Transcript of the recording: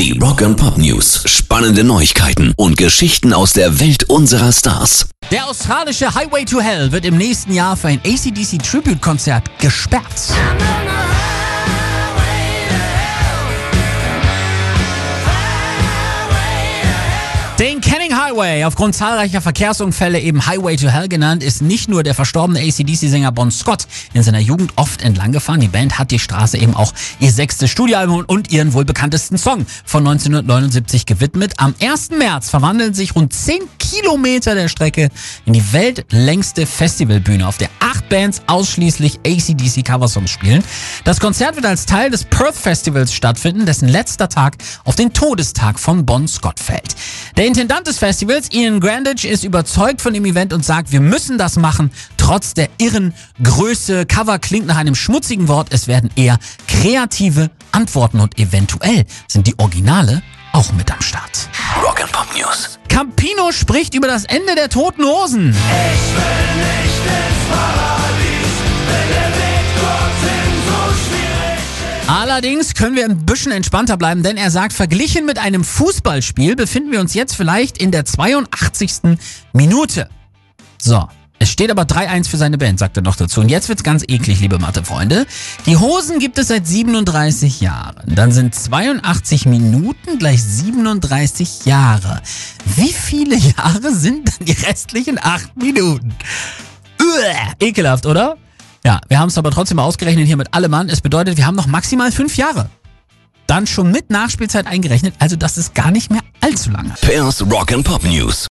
Die Rock and Pop News. Spannende Neuigkeiten und Geschichten aus der Welt unserer Stars. Der australische Highway to Hell wird im nächsten Jahr für ein ACDC Tribute-Konzert gesperrt. Highway, aufgrund zahlreicher Verkehrsunfälle eben Highway to Hell genannt, ist nicht nur der verstorbene ACDC-Sänger Bon Scott in seiner Jugend oft entlang gefahren. Die Band hat die Straße eben auch ihr sechstes Studioalbum und ihren wohl bekanntesten Song von 1979 gewidmet. Am 1. März verwandeln sich rund 10 Kilometer der Strecke in die weltlängste Festivalbühne, auf der acht Bands ausschließlich ACDC Coversongs spielen. Das Konzert wird als Teil des Perth Festivals stattfinden, dessen letzter Tag auf den Todestag von Bon Scott fällt. Der Intendant des Festivals, Ian Grandage, ist überzeugt von dem Event und sagt, wir müssen das machen, trotz der irren Größe. Cover klingt nach einem schmutzigen Wort, es werden eher kreative Antworten und eventuell sind die Originale auch mit am Start. Rock and Pop News. Campino spricht über das Ende der toten Hosen. Allerdings können wir ein bisschen entspannter bleiben, denn er sagt, verglichen mit einem Fußballspiel befinden wir uns jetzt vielleicht in der 82. Minute. So. Es steht aber 3-1 für seine Band, sagt er noch dazu. Und jetzt wird's ganz eklig, liebe Mathe-Freunde. Die Hosen gibt es seit 37 Jahren. Dann sind 82 Minuten gleich 37 Jahre. Wie viele Jahre sind dann die restlichen 8 Minuten? Uah, ekelhaft, oder? Ja, wir haben es aber trotzdem mal ausgerechnet hier mit allem Mann. Es bedeutet, wir haben noch maximal 5 Jahre. Dann schon mit Nachspielzeit eingerechnet, also das ist gar nicht mehr allzu lange. Pairs Rock and Pop News.